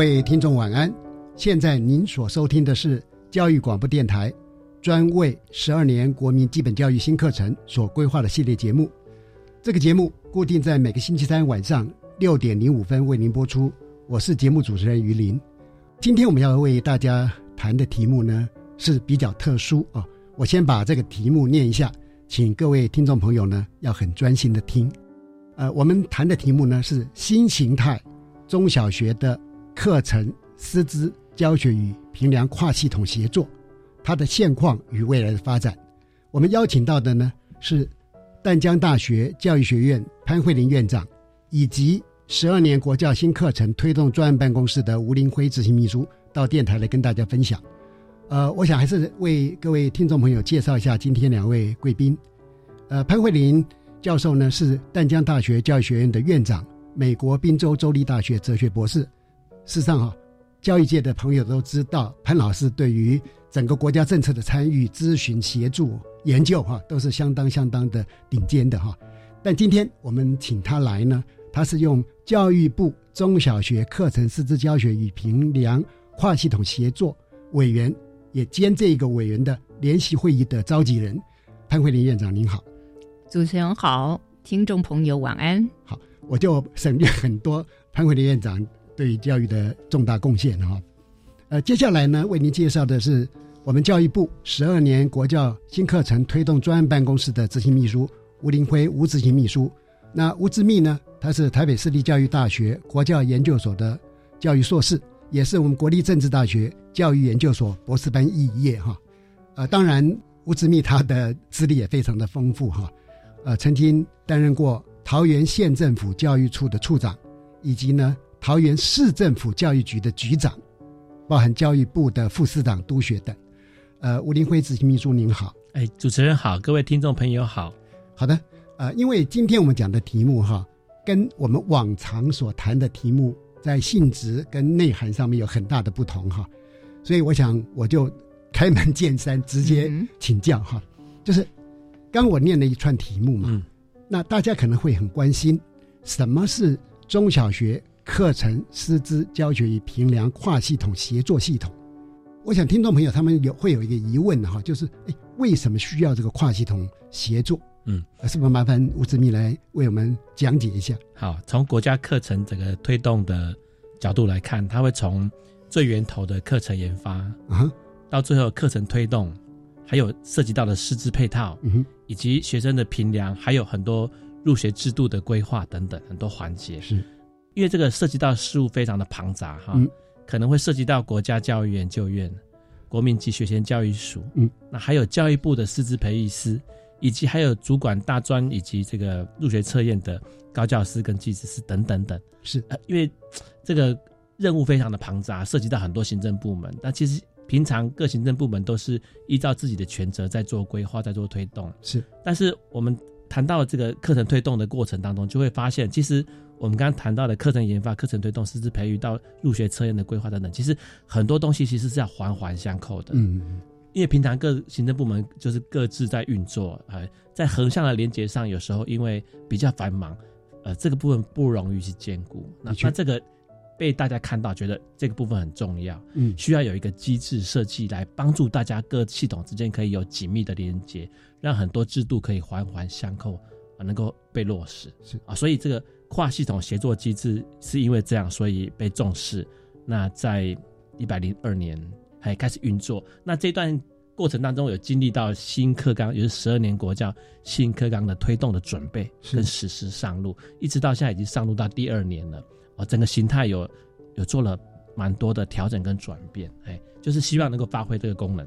各位听众晚安，现在您所收听的是教育广播电台专为十二年国民基本教育新课程所规划的系列节目。这个节目固定在每个星期三晚上六点零五分为您播出。我是节目主持人于林。今天我们要为大家谈的题目呢是比较特殊啊。我先把这个题目念一下，请各位听众朋友呢要很专心的听。呃，我们谈的题目呢是新形态中小学的课程师资教学与评量跨系统协作，它的现况与未来的发展。我们邀请到的呢是。淡江大学教育学院潘慧玲院长，以及十二年国教新课程推动专案办公室的吴林辉执行秘书到电台来跟大家分享。呃，我想还是为各位听众朋友介绍一下今天两位贵宾。呃，潘慧玲教授呢是淡江大学教育学院的院长，美国宾州州立大学哲学博士。事实上哈，教育界的朋友都知道潘老师对于整个国家政策的参与、咨询、协助。研究哈都是相当相当的顶尖的哈，但今天我们请他来呢，他是用教育部中小学课程师资教学与评量跨系统协作委员，也兼这个委员的联席会议的召集人潘慧玲院长您好，主持人好，听众朋友晚安。好，我就省略很多潘慧玲院长对教育的重大贡献哈，呃，接下来呢为您介绍的是。我们教育部十二年国教新课程推动专案办公室的执行秘书吴林辉吴执行秘书，那吴志密呢？他是台北市立教育大学国教研究所的教育硕士，也是我们国立政治大学教育研究所博士班肄业哈。呃，当然吴志密他的资历也非常的丰富哈，呃，曾经担任过桃园县政府教育处的处长，以及呢桃园市政府教育局的局长，包含教育部的副司长督学等。呃，吴林辉执行秘书您好，哎，主持人好，各位听众朋友好，好的，呃，因为今天我们讲的题目哈，跟我们往常所谈的题目在性质跟内涵上面有很大的不同哈，所以我想我就开门见山，直接请教哈，就是刚我念了一串题目嘛，那大家可能会很关心，什么是中小学课程师资教学与评量跨系统协作系统？我想听众朋友他们有会有一个疑问哈，就是哎，为什么需要这个跨系统协作？嗯，是不是麻烦吴志密来为我们讲解一下？好，从国家课程整个推动的角度来看，它会从最源头的课程研发啊，到最后课程推动，还有涉及到的师资配套，嗯以及学生的评量，还有很多入学制度的规划等等很多环节。是，因为这个涉及到事务非常的庞杂哈。可能会涉及到国家教育研究院、国民级学前教育署，嗯，那还有教育部的师资培育师，以及还有主管大专以及这个入学测验的高教师跟技师师等等等。是，呃，因为这个任务非常的庞杂，涉及到很多行政部门。那其实平常各行政部门都是依照自己的权责在做规划，在做推动。是，但是我们谈到这个课程推动的过程当中，就会发现其实。我们刚刚谈到的课程研发、课程推动、师资培育到入学测验的规划等等，其实很多东西其实是要环环相扣的。嗯，因为平常各行政部门就是各自在运作，呃，在横向的连接上，有时候因为比较繁忙，呃，这个部分不容易去兼顾。那那这个被大家看到，觉得这个部分很重要，嗯，需要有一个机制设计来帮助大家各系统之间可以有紧密的连接，让很多制度可以环环相扣啊，能够被落实。是啊，所以这个。跨系统协作机制是因为这样，所以被重视。那在一百零二年还开始运作。那这段过程当中，有经历到新课纲，也是十二年国教新课纲的推动的准备跟实施上路，一直到现在已经上路到第二年了。哦，整个形态有有做了蛮多的调整跟转变，哎，就是希望能够发挥这个功能。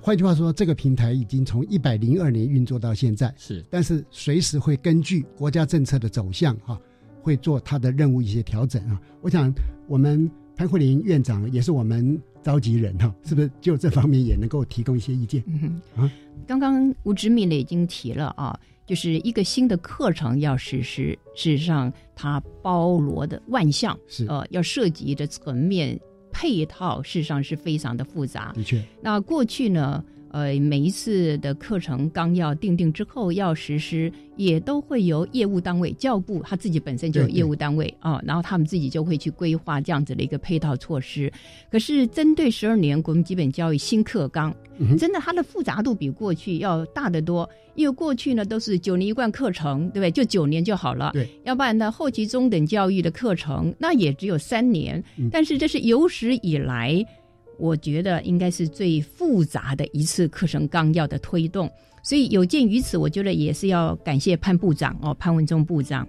换句话说，这个平台已经从一百零二年运作到现在，是。但是随时会根据国家政策的走向哈、会做它的任务一些调整啊。我想我们潘慧玲院长也是我们召集人哈、是不是就这方面也能够提供一些意见？嗯啊，刚刚吴志敏呢已经提了啊，就是一个新的课程要实施，事实上它包罗的万象，是。呃，要涉及的层面配套，事实上是非常的复杂。的确，那过去呢，呃，每一次的课程纲要定定之后要实施，也都会由业务单位教部他自己本身就有业务单位啊、然后他们自己就会去规划这样子的一个配套措施。可是针对十二年国民基本教育新课纲，嗯真的它的复杂度比过去要大得多，因为过去呢都是九年一贯课程，对不对？就九年就好了。对，要不然呢，后期中等教育的课程那也只有三年，嗯但是这是有史以来，我觉得应该是最复杂的一次课程纲要的推动。所以有鉴于此，我觉得也是要感谢潘部长哦，潘文忠部长。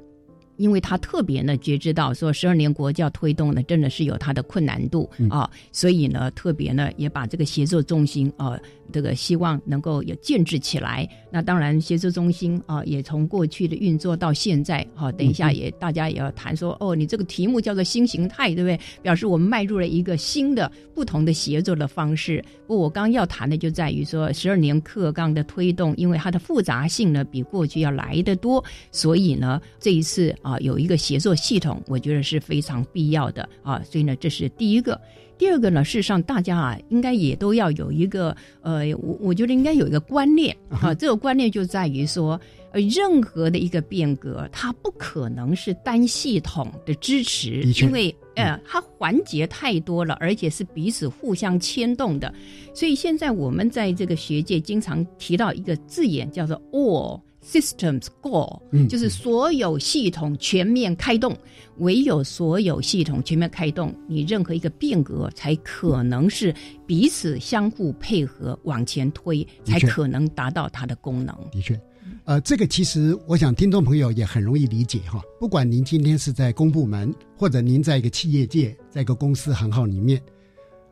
因为他特别呢觉知到说十二年国教推动呢真的是有它的困难度嗯啊，所以呢特别呢也把这个协作中心啊这个希望能够有建制起来。那当然协作中心啊也从过去的运作到现在啊，等一下也大家也要谈说哦，你这个题目叫做新形态，对不对？表示我们迈入了一个新的不同的协作的方式。不过我刚刚要谈的就在于说十二年课纲的推动，因为它的复杂性呢比过去要来得多，所以呢这一次啊有一个协作系统，我觉得是非常必要的啊。所以呢这是第一个。第二个呢，事实上大家啊，应该也都要有一个呃，我我觉得应该有一个观念啊，这个观念就在于说，呃，任何的一个变革，它不可能是单系统的支持因为呃，它环节太多了，而且是彼此互相牵动的。所以现在我们在这个学界经常提到一个字眼，叫做 “all systems go”，嗯就是所有系统全面开动。唯有所有系统全面开动，你任何一个变革才可能是彼此相互配合往前推，才可能达到它的功能。的确，呃，这个其实我想听众朋友也很容易理解哈。不管您今天是在公部门，或者您在一个企业界，在一个公司行号里面，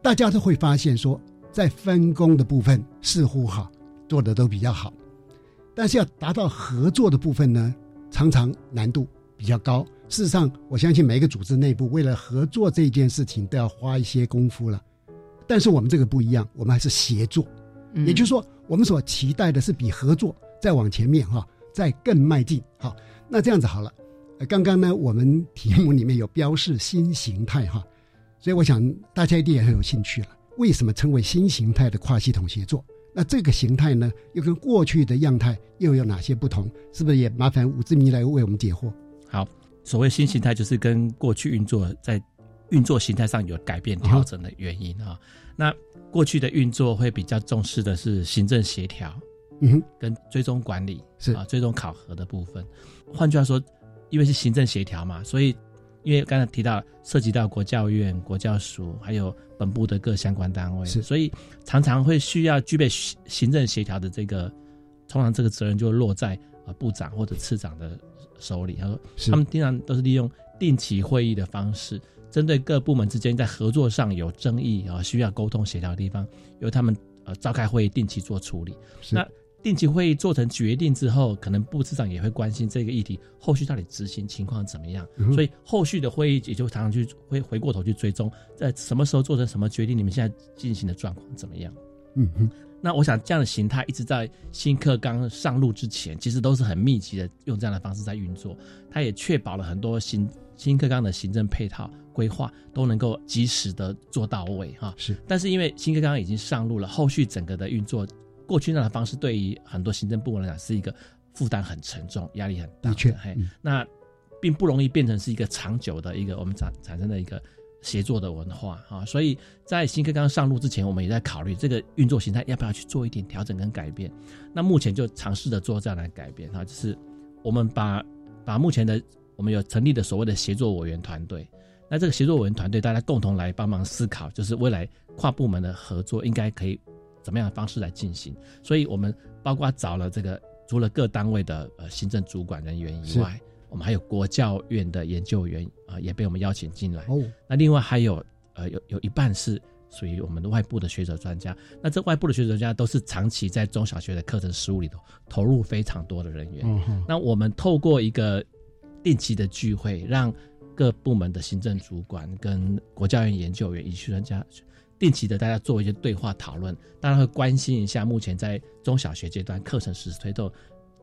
大家都会发现说，在分工的部分似乎哈做的都比较好，但是要达到合作的部分呢，常常难度比较高。事实上，我相信每一个组织内部为了合作这件事情都要花一些功夫了。但是我们这个不一样，我们还是协作。嗯也就是说，我们所期待的是比合作再往前面哈，再更迈进。好，那这样子好了。呃刚刚呢，我们题目里面有标示新形态哈，所以我想大家一定也很有兴趣了。为什么称为新形态的跨系统协作？那这个形态呢，又跟过去的样态又有哪些不同？是不是也麻烦武志明来为我们解惑？好，所谓新形态，就是跟过去运作在运作形态上有改变调整的原因啊。那过去的运作会比较重视的是行政协调嗯哼，跟追踪管理，是啊，追踪考核的部分。换句话说，因为是行政协调嘛，所以因为刚才提到涉及到国教院、国教署，还有本部的各相关单位，是所以常常会需要具备行行政协调的这个，通常这个责任就落在呃部长或者次长的手里。他说，是他们经常都是利用定期会议的方式，针对各部门之间在合作上有争议啊、需要沟通协调的地方，由他们呃召开会议定期做处理。那定期会议做成决定之后，可能部次长也会关心这个议题后续到底执行情况怎么样，嗯所以后续的会议也就常常去会回过头去追踪，在什么时候做成什么决定，你们现在进行的状况怎么样？嗯哼，那我想这样的形态一直在新课纲上路之前，其实都是很密集的用这样的方式在运作，它也确保了很多新新课纲的行政配套规划都能够及时的做到位哈。是但是因为新课纲已经上路了，后续整个的运作，过去那样的方式对于很多行政部门来讲是一个负担很沉重、压力很大的确嘿，嗯那并不容易变成是一个长久的一个我们产产生的一个协作的文化啊。所以在新课纲上路之前，我们也在考虑这个运作形态要不要去做一点调整跟改变。那目前就尝试着做这样的改变啊，就是我们把把目前的我们有成立的所谓的协作委员团队。那这个协作委员团队，大家共同来帮忙思考，就是未来跨部门的合作应该可以怎么样的方式来进行。所以我们包括找了这个除了各单位的呃行政主管人员以外，我们还有国教院的研究员啊、也被我们邀请进来。哦，那另外还有呃有有一半是属于我们的外部的学者专家。那这外部的学者专家都是长期在中小学的课程实务里头投入非常多的人员。那我们透过一个定期的聚会，让各部门的行政主管跟国教院研究员以及专家定期的大家做一些对话讨论，当然会关心一下目前在中小学阶段课程实施推动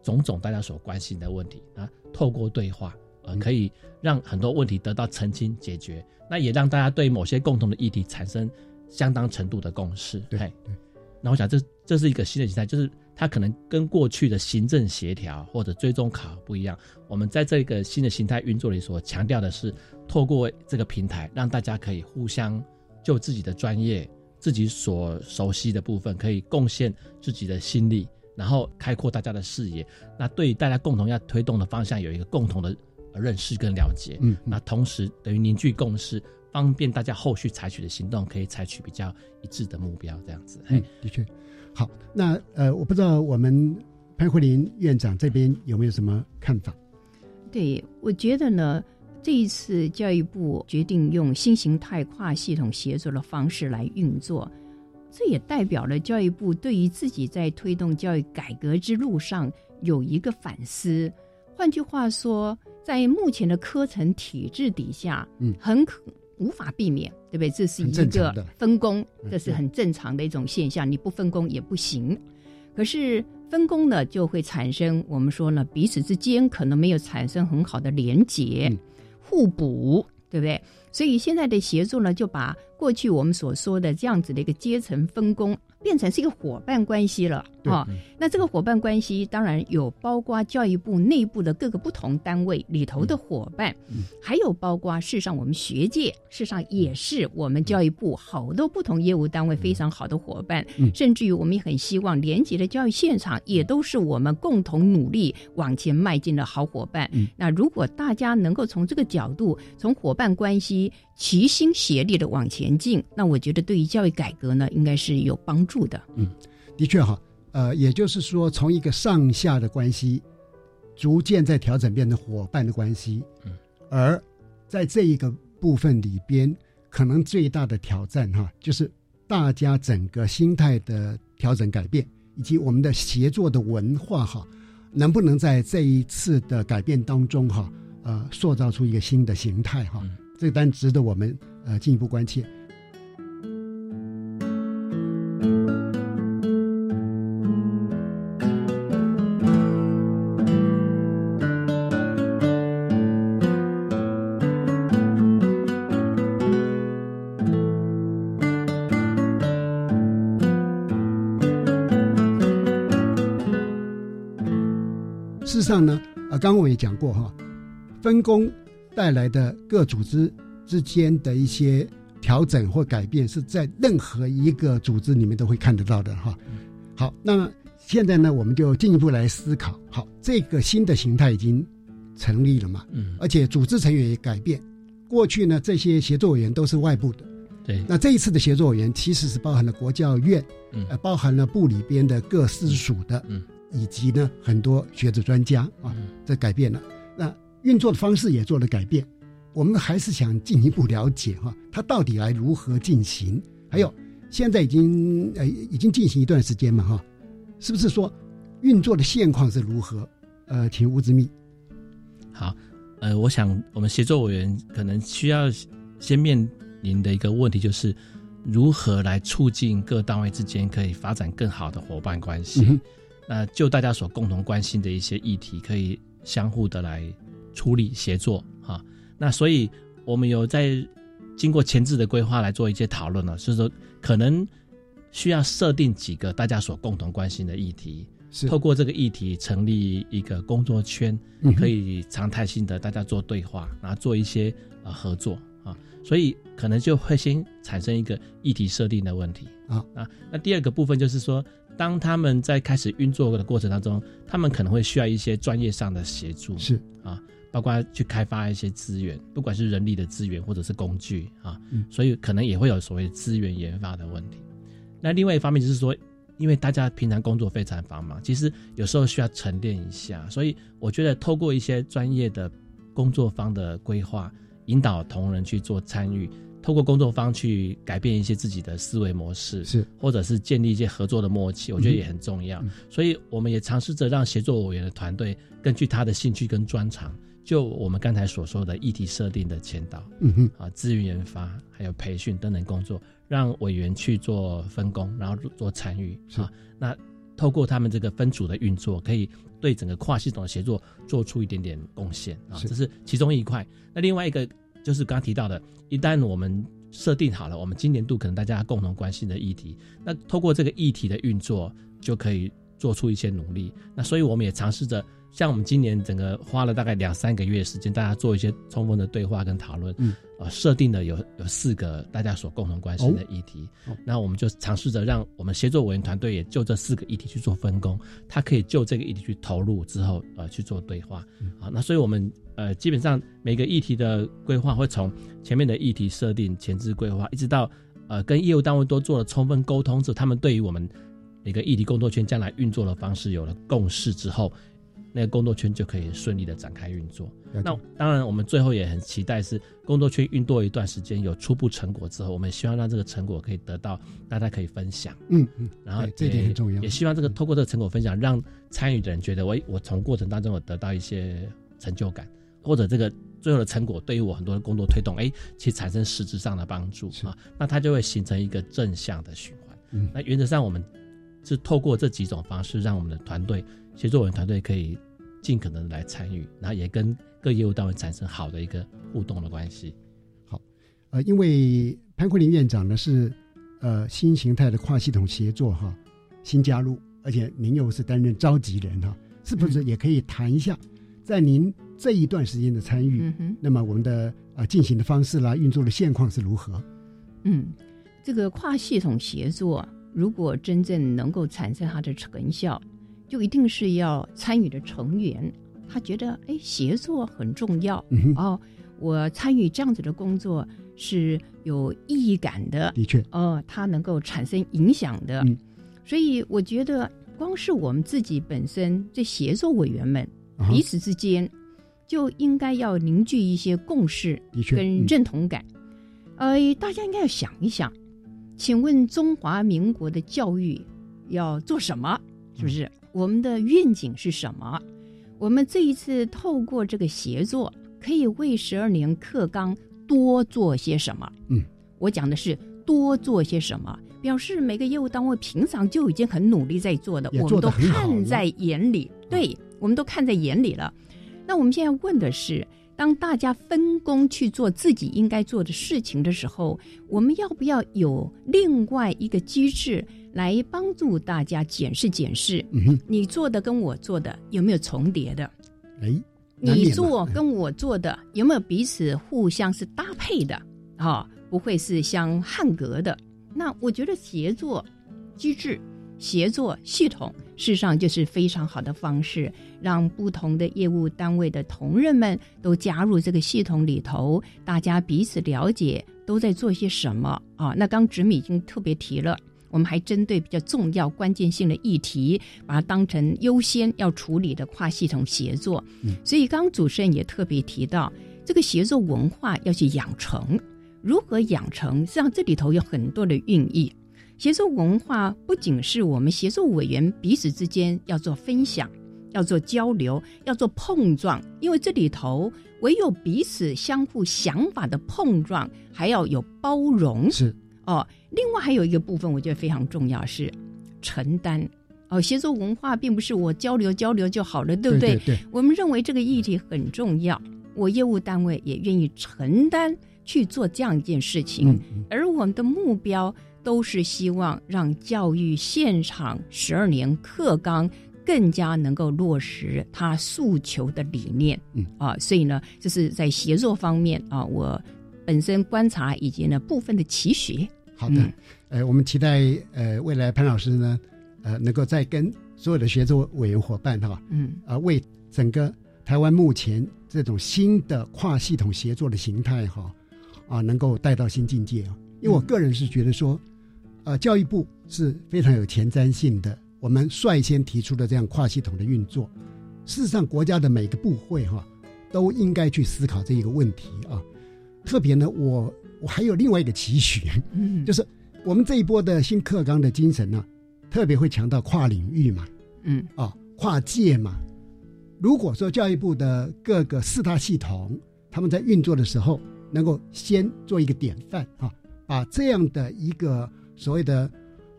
种种大家所关心的问题啊，透过对话。呃，可以让很多问题得到澄清解决，那也让大家对某些共同的议题产生相当程度的共识。对嘿对，那我想这这是一个新的形态，就是它可能跟过去的行政协调或者追踪考核不一样。我们在这个新的形态运作里所强调的是，透过这个平台，让大家可以互相就自己的专业、自己所熟悉的部分，可以贡献自己的心力，然后开阔大家的视野。那对于大家共同要推动的方向有一个共同的认识跟了解。嗯，那同时等于凝聚共识，方便大家后续采取的行动可以采取比较一致的目标，这样子。嘿嗯，的确，好，那呃，我不知道我们潘慧玲院长这边有没有什么看法？对，我觉得呢，这一次教育部决定用新形态跨系统协作的方式来运作，这也代表了教育部对于自己在推动教育改革之路上有一个反思。换句话说，在目前的课程体制底下，嗯很可无法避免，对不对？这是一个分工，嗯这是很正常的一种现象，你不分工也不行。可是分工呢，就会产生我们说呢，彼此之间可能没有产生很好的连结、嗯互补，对不对？所以现在的协作呢，就把过去我们所说的这样子的一个阶层分工，变成是一个伙伴关系了对啊、那这个伙伴关系当然有包括教育部内部的各个不同单位里头的伙伴，嗯还有包括事实上我们学界，事实上也是我们教育部好多不同业务单位非常好的伙伴，嗯甚至于我们也很希望连接的教育现场也都是我们共同努力往前迈进的好伙伴。嗯。那如果大家能够从这个角度，从伙伴关系齐心协力的往前进，那我觉得对于教育改革呢，应该是有帮助的。嗯的确哈，呃，也就是说，从一个上下的关系，逐渐在调整变成伙伴的关系。嗯，而在这一个部分里边，可能最大的挑战哈，就是大家整个心态的调整改变，以及我们的协作的文化哈，能不能在这一次的改变当中哈，呃，塑造出一个新的形态哈？嗯这个单值得我们呃进一步关切。事实上呢，呃，刚刚我也讲过哈，分工带来的各组织之间的一些调整或改变，是在任何一个组织里面都会看得到的哈。好，那现在呢，我们就进一步来思考，好，这个新的形态已经成立了嘛，嗯，而且组织成员也改变。过去呢，这些协作委员都是外部的，对，那这一次的协作委员其实是包含了国教院，嗯。呃，包含了部里边的各司属的，嗯，以及呢很多学者专家啊，嗯。这改变了。那运作的方式也做了改变。我们还是想进一步了解哈、它到底来如何进行？还有，现在已经呃已经进行一段时间嘛哈、是不是说运作的现况是如何？呃，请吴之密。好，呃，我想我们协作委员可能需要先面临的一个问题就是，如何来促进各单位之间可以发展更好的伙伴关系。嗯哼那就大家所共同关心的一些议题，可以相互的来处理协作啊。那所以我们有在经过前置的规划来做一些讨论了，就是说可能需要设定几个大家所共同关心的议题，是。透过这个议题成立一个工作圈，嗯可以常态性的大家做对话，然后做一些呃合作啊，所以可能就会先产生一个议题设定的问题。啊。啊。那第二个部分就是说，当他们在开始运作的过程当中，他们可能会需要一些专业上的协助，是。啊，包括去开发一些资源，不管是人力的资源或者是工具啊，嗯所以可能也会有所谓资源研发的问题。那另外一方面就是说，因为大家平常工作非常繁忙，其实有时候需要沉淀一下，所以我觉得透过一些专业的工作方的规划，引导同仁去做参与，透过工作方去改变一些自己的思维模式，是或者是建立一些合作的默契，我觉得也很重要。嗯所以我们也尝试着让协作委员的团队根据他的兴趣跟专长，就我们刚才所说的议题设定的前导嗯哼，啊、资源研发还有培训等等工作，让委员去做分工，然后做参与是啊。那透过他们这个分组的运作，可以对整个跨系统的协作做出一点点贡献啊，这是其中一块。那另外一个就是刚刚提到的，一旦我们设定好了，我们今年度可能大家共同关心的议题，那透过这个议题的运作，就可以做出一些努力。那所以我们也尝试着，像我们今年整个花了大概两三个月的时间，大家做一些充分的对话跟讨论，嗯，呃，设定的有有四个大家所共同关心的议题，哦。那我们就尝试着让我们协作委员团队也就这四个议题去做分工，他可以就这个议题去投入之后，呃，去做对话，啊，那所以我们呃基本上每个议题的规划会从前面的议题设定、前置规划，一直到呃跟业务单位都做了充分沟通之后，他们对于我们每个议题工作圈将来运作的方式有了共识之后，那个工作圈就可以顺利的展开运作。那当然，我们最后也很期待是工作圈运作一段时间有初步成果之后，我们希望让这个成果可以得到大家可以分享，嗯嗯，然后这点也很重要。也希望这个透过这个成果分享，让参与的人觉得我我从过程当中有得到一些成就感，或者这个最后的成果对于我很多的工作推动，哎，其实产生实质上的帮助啊，那它就会形成一个正向的循环。嗯。那原则上我们是透过这几种方式，让我们的团队协作我们团队可以尽可能地来参与，然后也跟各业务单位产生好的一个互动的关系。好呃，因为潘坤林院长呢是呃新形态的跨系统协作哈新加入，而且您又是担任召集人哈，是不是也可以谈一下，在您这一段时间的参与，嗯哼，那么我们的呃进行的方式啦，运作的现况是如何？嗯，这个跨系统协作，如果真正能够产生它的成效，就一定是要参与的成员，他觉得哎，协作很重要。嗯，哦，我参与这样子的工作是有意义感的，的确，哦，它能够产生影响的。嗯。所以我觉得，光是我们自己本身这协作委员们啊彼此之间，就应该要凝聚一些共识的确，跟嗯。认同感。呃，大家应该要想一想，请问中华民国的教育要做什么？是不是？我们的愿景是什么？我们这一次透过这个协作，可以为十二年课纲多做些什么？嗯，我讲的是多做些什么，表示每个业务单位平常就已经很努力在做的，也我们都看在眼里，对，我们都看在眼里了。那我们现在问的是，当大家分工去做自己应该做的事情的时候，我们要不要有另外一个机制来帮助大家检视检视，嗯，你做的跟我做的有没有重叠的？哎，你做哎跟我做的有没有彼此互相是搭配的啊、不会是相汉格的。那我觉得协作机制、协作系统，事实上就是非常好的方式，让不同的业务单位的同仁们都加入这个系统里头，大家彼此了解都在做些什么啊。那刚直米已经特别提了。我们还针对比较重要、关键性的议题，把它当成优先要处理的跨系统协作。嗯所以刚刚主持人也特别提到，这个协作文化要去养成，如何养成？实际上这里头有很多的寓意。协作文化不仅是我们协作委员彼此之间要做分享、要做交流、要做碰撞，因为这里头唯有彼此相互想法的碰撞，还要有包容。是哦，另外还有一个部分，我觉得非常重要是承担。哦，协作文化并不是我交流交流就好了，对不对对，我们认为这个议题很重要，我业务单位也愿意承担去做这样一件事情，嗯嗯而我们的目标都是希望让教育现场十二年课纲更加能够落实他诉求的理念。嗯啊，所以呢，就是在协作方面啊，我本身观察以及呢部分的期许。好的，嗯呃，我们期待呃未来潘老师呢，呃，能够再跟所有的协作委员伙伴哈，嗯啊、为整个台湾目前这种新的跨系统协作的形态哈，啊，能够带到新境界啊。因为我个人是觉得说，呃，教育部是非常有前瞻性的，我们率先提出的这样跨系统的运作。事实上，国家的每个部会哈都应该去思考这一个问题啊。特别呢，我我还有另外一个期许，嗯就是我们这一波的新课纲的精神呢，特别会强调跨领域嘛，嗯啊，跨界嘛。如果说教育部的各个四大系统，他们在运作的时候，能够先做一个典范啊，把这样的一个所谓的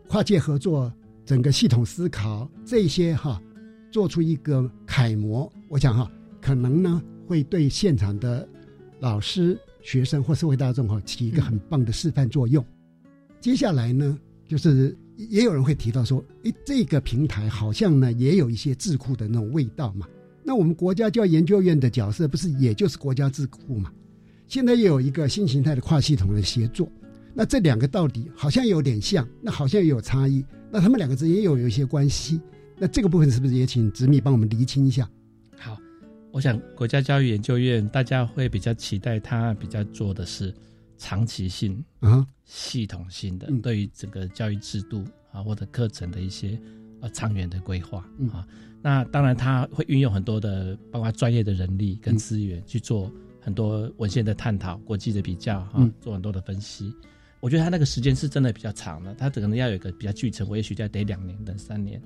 跨界合作、整个系统思考这些哈，做出一个楷模，我想哈，可能呢会对现场的老师、学生或社会大众哈起一个很棒的示范作用。接下来呢，就是也有人会提到说，诶，这个平台好像呢也有一些智库的那种味道嘛。那我们国家教研究院的角色不是也就是国家智库嘛？现在又有一个新形态的跨系统的协作，那这两个到底好像有点像，那好像也有差异，那他们两个之间也有有一些关系。那这个部分是不是也请执秘帮我们厘清一下？好，我想国家教育研究院大家会比较期待他比较做的是长期性、啊，系统性的嗯对于整个教育制度啊或者课程的一些呃长远的规划嗯啊。那当然，他会运用很多的包括专业的人力跟嗯资源去做很多文献的探讨、国际的比较哈嗯，做很多的分析。我觉得他那个时间是真的比较长的，他可能要有一个比较具成，我也许要得两年等三年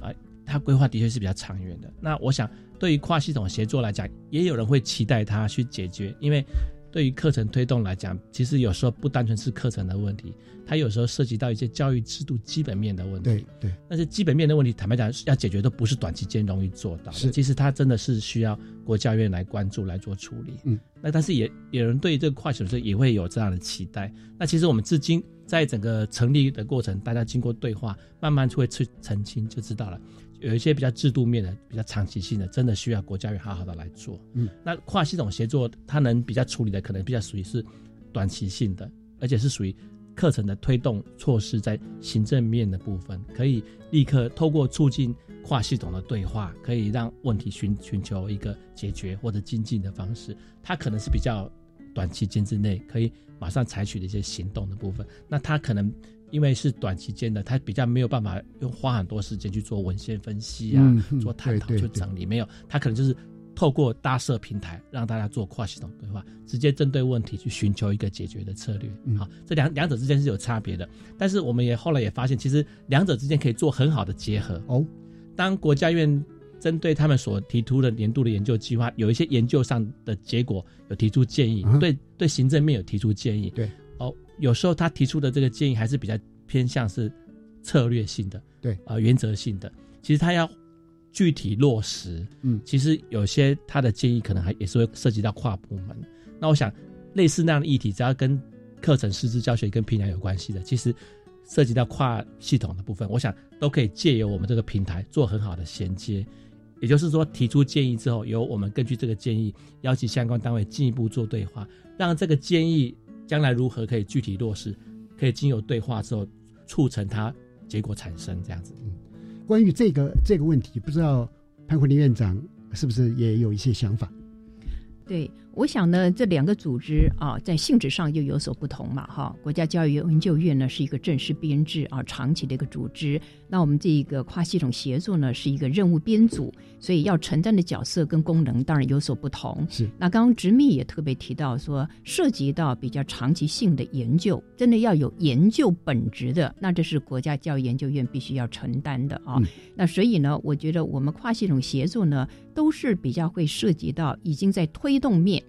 啊。他规划的确是比较长远的。那我想，对于跨系统协作来讲，也有人会期待他去解决，因为对于课程推动来讲，其实有时候不单纯是课程的问题，它有时候涉及到一些教育制度基本面的问题。对对，但是基本面的问题，坦白讲，要解决都不是短期间容易做到的。是其实它真的是需要国教院来关注来做处理。嗯，那但是也有人对这个跨系统也会有这样的期待。那其实我们至今在整个成立的过程，大家经过对话，慢慢就会去澄清，就知道了。有一些比较制度面的、比较长期性的，真的需要国家院好好的来做。嗯，那跨系统协作，它能比较处理的，可能比较属于是短期性的，而且是属于课程的推动措施在行政面的部分，可以立刻透过促进跨系统的对话，可以让问题寻寻求一个解决或者精进的方式。它可能是比较短期间之内可以马上采取的一些行动的部分。那它可能因为是短期间的，他比较没有办法用花很多时间去做文献分析啊，做探讨、去整理，没有，他可能就是。透过搭设平台，让大家做跨系统对话，直接针对问题去寻求一个解决的策略。嗯好，这两两者之间是有差别的，但是我们也后来也发现，其实两者之间可以做很好的结合。哦，当国家院针对他们所提出的年度的研究计划，有一些研究上的结果有提出建议，嗯对对行政面有提出建议。对，哦，有时候他提出的这个建议还是比较偏向是策略性的，对啊、原则性的。其实他要具体落实，嗯其实有些他的建议可能还也是会涉及到跨部门。那我想，类似那样的议题，只要跟课程师资教学跟平台有关系的，其实涉及到跨系统的部分，我想都可以借由我们这个平台做很好的衔接。也就是说，提出建议之后，由我们根据这个建议，邀请相关单位进一步做对话，让这个建议将来如何可以具体落实，可以经由对话之后，促成它结果产生这样子。嗯关于这个这个问题，不知道潘慧玲院长是不是也有一些想法？对，我想呢，这两个组织啊，在性质上又有所不同嘛，哈。国家教育研究院呢是一个正式编制啊，长期的一个组织。那我们这一个跨系统协作呢，是一个任务编组，所以要承担的角色跟功能当然有所不同。是那刚刚执秘也特别提到说，涉及到比较长期性的研究，真的要有研究本质的，那这是国家教育研究院必须要承担的啊。嗯那所以呢，我觉得我们跨系统协作呢，都是比较会涉及到已经在推动面。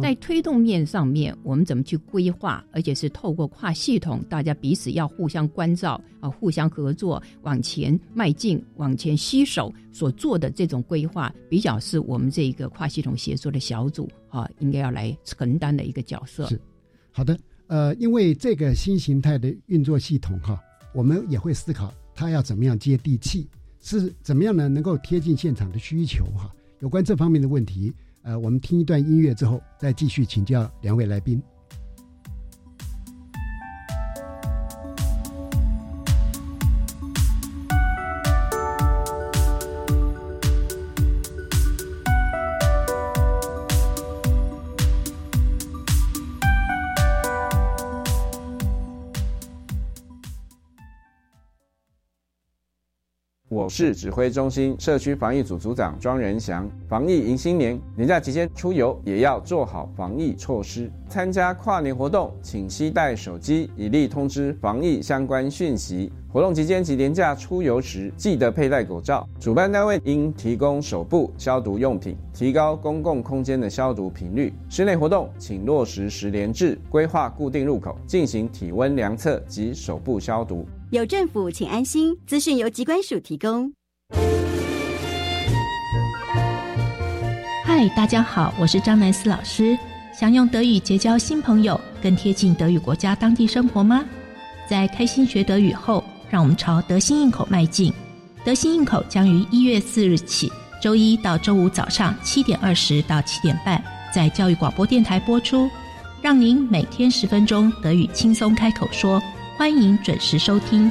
在推动面上面，我们怎么去规划，而且是透过跨系统，大家彼此要互相关照啊，互相合作，往前迈进，往前携手所做的这种规划，比较是我们这一个跨系统协作的小组啊，应该要来承担的一个角色。是好的，呃，因为这个新形态的运作系统哈，我们也会思考它要怎么样接地气，是怎么样呢？能够贴近现场的需求哈。有关这方面的问题，呃，我们听一段音乐之后，再继续请教两位来宾。市指挥中心社区防疫组组长庄仁祥。防疫迎新年，年假期间出游也要做好防疫措施。参加跨年活动，请携带手机，以利通知防疫相关讯息。活动期间及年假出游时，记得佩戴口罩。主办单位应提供手部消毒用品，提高公共空间的消毒频率。室内活动请落实十连制，规划固定入口，进行体温量测及手部消毒。有政府，请安心。资讯由机关署提供。嗨，大家好，我是张南思老师。想用德语结交新朋友，更贴近德语国家当地生活吗？在开心学德语后。让我们朝德心应口迈进。德心应口将于一月四日起，周一到周五早上七点二十到七点半，在教育广播电台播出，让您每天十分钟德语轻松开口说。欢迎准时收听。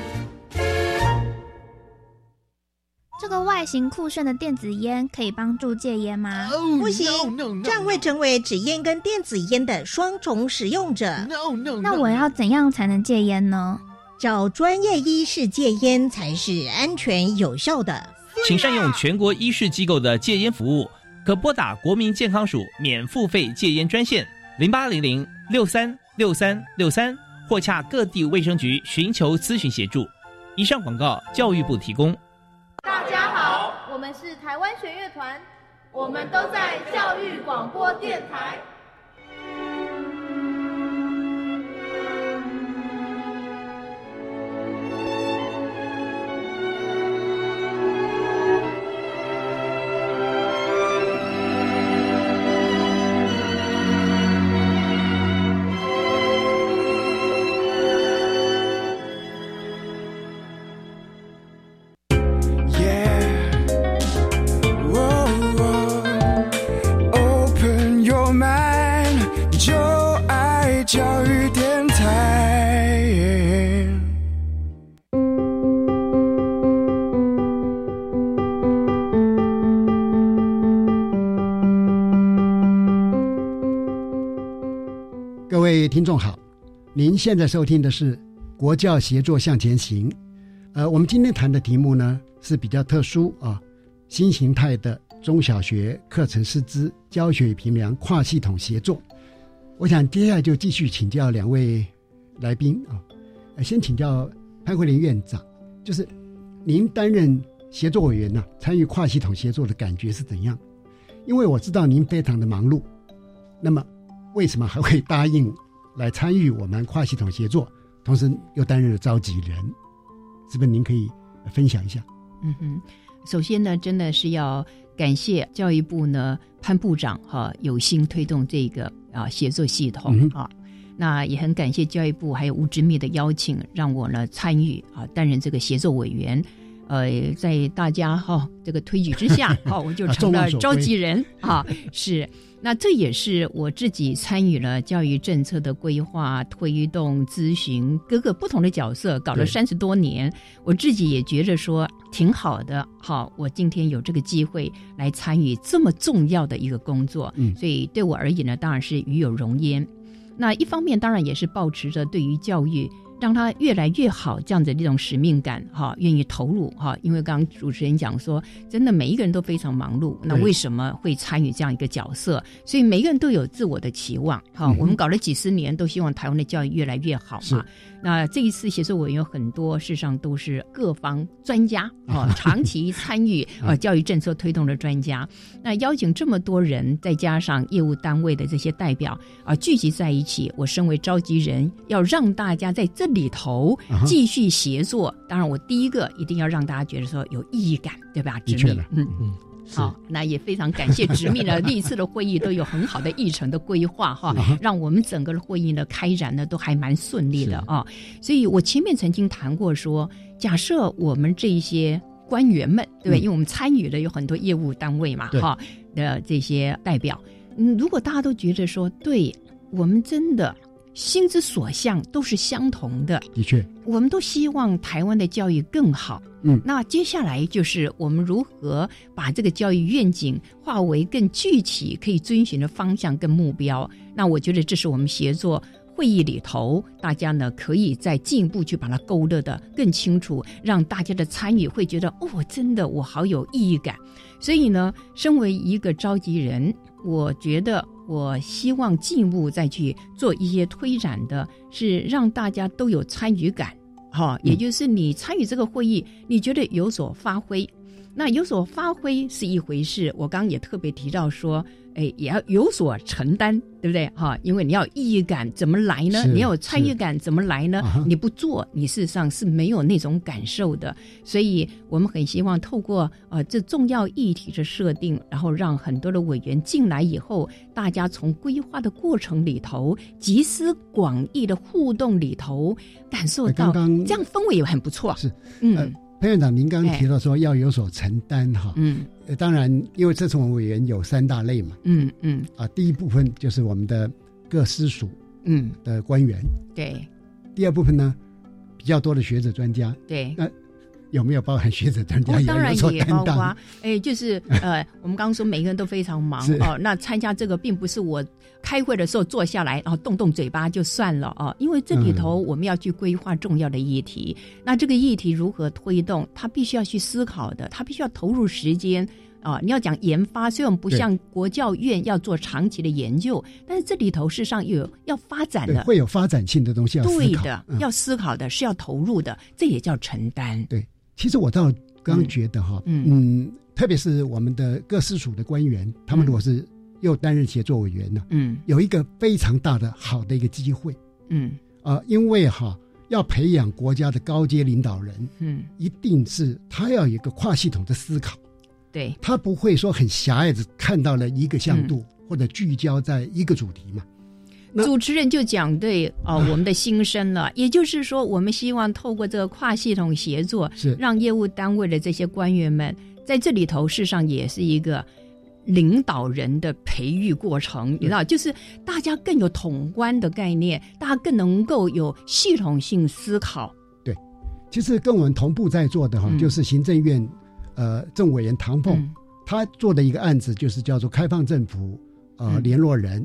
这个外形酷炫的电子烟可以帮助戒烟吗？不行，这样会成为纸烟跟电子烟的双重使用者。那我要怎样才能戒烟呢？找专业医师戒烟才是安全有效的。请善用全国医师机构的戒烟服务，可拨打国民健康署免付费戒烟专线零八零零六三六三六三，或洽各地卫生局寻求咨询协助。以上广告，教育部提供。大家好，我们是台湾学乐团，我们都在教育广播电台。听众好，您现在收听的是《国教协作向前行》。呃，我们今天谈的题目呢是比较特殊啊，新形态的中小学课程师资教学与评量跨系统协作。我想接下来就继续请教两位来宾啊，先请教潘慧玲院长，就是您担任协作委员呢，参与跨系统协作的感觉是怎样？因为我知道您非常的忙碌，那么为什么还会答应？来参与我们跨系统协作，同时又担任了召集人，是不是？您可以分享一下。嗯哼，首先呢，真的是要感谢教育部呢潘部长哈有心推动这个啊协作系统啊，那也很感谢教育部还有吴志密的邀请，让我呢参与啊担任这个协作委员。呃，在大家哈这个推举之下，哈我就成了召集人啊，是。那这也是我自己参与了教育政策的规划、推动、咨询各个不同的角色，搞了三十多年。我自己也觉着说挺好的。好，我今天有这个机会来参与这么重要的一个工作，嗯，所以对我而言呢，当然是与有荣焉。那一方面，当然也是保持着对于教育。让他越来越好，这样子一种使命感哈，愿意投入哈。因为刚刚主持人讲说，真的每一个人都非常忙碌，那为什么会参与这样一个角色？所以每个人都有自我的期望哈。我们搞了几十年，都希望台湾的教育越来越好嘛。那这一次协作委员很多，事实上都是各方专家 啊，长期参与呃 教育政策推动的专家。那邀请这么多人，再加上业务单位的这些代表啊，聚集在一起，我身为召集人，要让大家在这里头继续协作。当然，我第一个一定要让大家觉得说有意义感，对吧？的确嗯嗯。好，那也非常感谢直秘呢历次的会议都有很好的议程的规划哈，让我们整个的会议呢开展呢都还蛮顺利的啊。所以我前面曾经谈过说，假设我们这一些官员们，对对？因为我们参与的有很多业务单位嘛，哈的这些代表，嗯，如果大家都觉得说，对我们真的。心之所向都是相同的，的确，我们都希望台湾的教育更好。嗯，那接下来就是我们如何把这个教育愿景化为更具体、可以遵循的方向跟目标。那我觉得这是我们协作会议里头，大家呢可以再进一步去把它勾勒的更清楚，让大家的参与会觉得哦，真的我好有意义感。所以呢，身为一个召集人，我觉得我希望进一步再去做一些推展的，是让大家都有参与感，哈，也就是你参与这个会议，你觉得有所发挥。那有所发挥是一回事，我刚刚也特别提到说，哎，也要有所承担，对不对？哈，因为你要意义感怎么来呢？你要有参与感怎么来呢？你不做，你事实上是没有那种感受的。所以我们很希望透过呃这重要议题的设定，然后让很多的委员进来以后，大家从规划的过程里头，集思广益的互动里头，感受到这样氛围也很不错。是，嗯。潘院长，您刚刚提到说要有所承担哈，嗯，当然，因为这次我们委员有三大类嘛，嗯嗯，啊，第一部分就是我们的各司署嗯。的官员，对，第二部分呢比较多的学者专家，对，那。有没有包含学者专家？当然也包括。哎，就是 呃，我们刚刚说每个人都非常忙哦。那参加这个并不是我开会的时候坐下来，然后动动嘴巴就算了哦。因为这里头我们要去规划重要的议题，那这个议题如何推动，他必须要去思考的，他必须要投入时间啊。你要讲研发，虽然我们不像国教院要做长期的研究，但是这里头事实上有要发展的，会有发展性的东西要对的，要思考的是要投入的，这也叫承担。对。其实我倒刚觉得哈，嗯，特别是我们的各司属的官员，他们如果是又担任协作委员呢，嗯，有一个非常大的好的一个机会，嗯，啊，因为哈要培养国家的高阶领导人，嗯，一定是他要有一个跨系统的思考，对，他不会说很狭隘的看到了一个向度或者聚焦在一个主题嘛。主持人就讲对哦，我们的心声了，也就是说，我们希望透过这个跨系统协作，是。让业务单位的这些官员们在这里头，事实上也是一个领导人的培育过程，你知道，就是大家更有统观的概念，大家更能够有系统性思考。对，其实跟我们同步在做的哈，就是行政院呃政委员唐凤，他做的一个案子就是叫做开放政府呃联络人。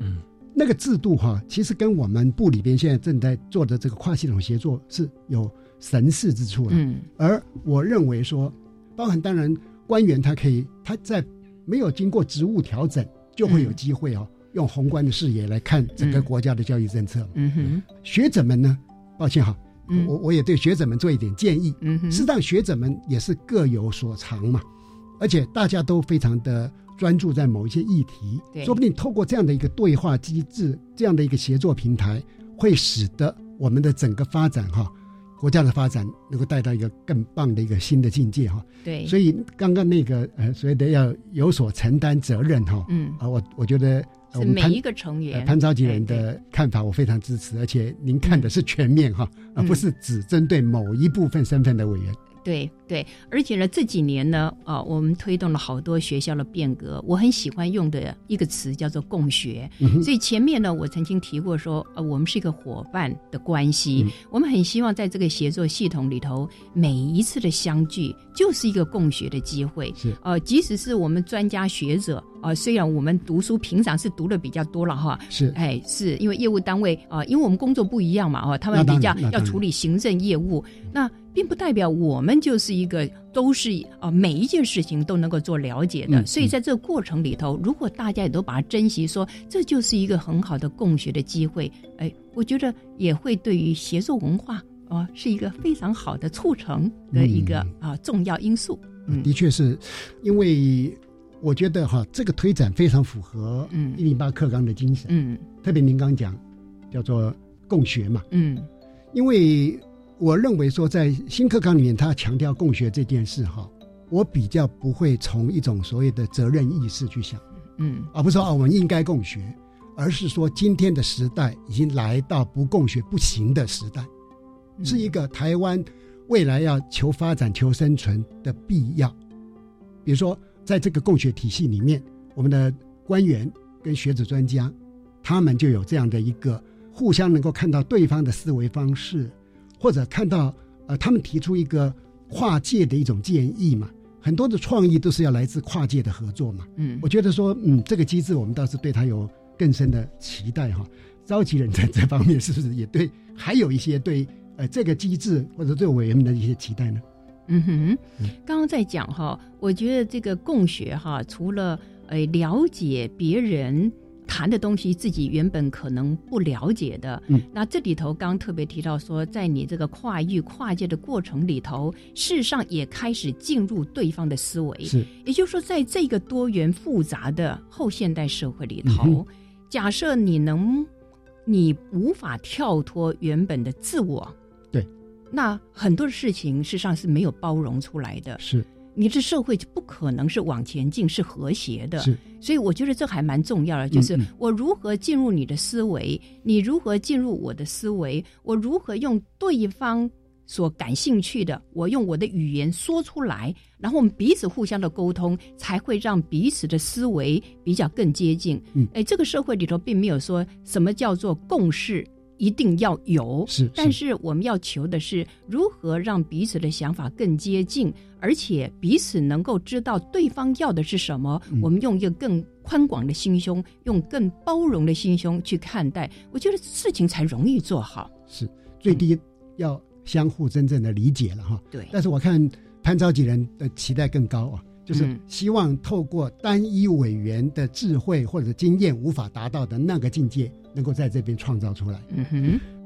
那个制度哈，其实跟我们部里边现在正在做的这个跨系统协作是有神似之处的。嗯，而我认为说，包含当然官员他可以他在没有经过职务调整，就会有机会哦，用宏观的视野来看整个国家的教育政策。嗯哼，学者们呢，抱歉哈，我我也对学者们做一点建议。嗯哼，适当学者们也是各有所长嘛，而且大家都非常的。专注在某一些议题，说不定透过这样的一个对话机制，这样的一个协作平台，会使得我们的整个发展哈，国家的发展能够带到一个更棒的一个新的境界哈。对，所以刚刚那个呃，所谓的要有所承担责任哈，嗯。啊，我我觉得是每一个成员潘召集人的看法，我非常支持，而且您看的是全面哈，而不是只针对某一部分身份的委员。对对，而且呢，这几年呢，啊，我们推动了好多学校的变革。我很喜欢用的一个词叫做共学。所以前面呢，我曾经提过说，呃，我们是一个伙伴的关系。我们很希望在这个协作系统里头，每一次的相聚就是一个共学的机会。是，呃，即使是我们专家学者，啊，虽然我们读书平常是读的比较多了哈，是，哎，是因为业务单位啊，因为我们工作不一样嘛，哦，他们比较要处理行政业务，那。并不代表我们就是一个都是啊每一件事情都能够做了解的，所以在这个过程里头，如果大家也都把它珍惜，说这就是一个很好的共学的机会，哎，我觉得也会对于协作文化啊是一个非常好的促成的一个啊重要因素。嗯，的确是，因为我觉得哈这个推展非常符合嗯。一零八课纲的精神，嗯，特别您刚讲叫做共学嘛，嗯，因为。我认为说，在新课纲里面，他强调共学这件事哈，我比较不会从一种所谓的责任意识去想，嗯，而不是说啊我们应该共学，而是说今天的时代已经来到不共学不行的时代，是一个台湾未来要求发展、求生存的必要。比如说，在这个共学体系里面，我们的官员跟学者专家，他们就有这样的一个互相能够看到对方的思维方式。或者看到呃，他们提出一个跨界的一种建议嘛，很多的创意都是要来自跨界的合作嘛。嗯，我觉得说，嗯，这个机制我们倒是对他有更深的期待哈。召集人在这方面是不是也对？还有一些对呃这个机制或者对委员们的一些期待呢？嗯哼，刚刚在讲哈，我觉得这个共学哈，除了呃了解别人谈的东西，自己原本可能不了解的，嗯，那这里头刚特别提到说，在你这个跨域跨界的过程里头，事实上也开始进入对方的思维，是，也就是说，在这个多元复杂的后现代社会里头，假设你能，你无法跳脱原本的自我。那很多的事情事实上是没有包容出来的，是你这社会就不可能是往前进，是和谐的。是，所以我觉得这还蛮重要的，就是我如何进入你的思维，你如何进入我的思维，我如何用对方所感兴趣的，我用我的语言说出来，然后我们彼此互相的沟通，才会让彼此的思维比较更接近。嗯，哎，这个社会里头并没有说什么叫做共识。一定要有，是，但是我们要求的是如何让彼此的想法更接近，而且彼此能够知道对方要的是什么。我们用一个更宽广的心胸，用更包容的心胸去看待，我觉得事情才容易做好。是，最低要相互真正的理解了哈。对。但是我看潘召集人的期待更高啊，就是希望透过单一委员的智慧或者经验无法达到的那个境界。能够在这边创造出来。嗯哼。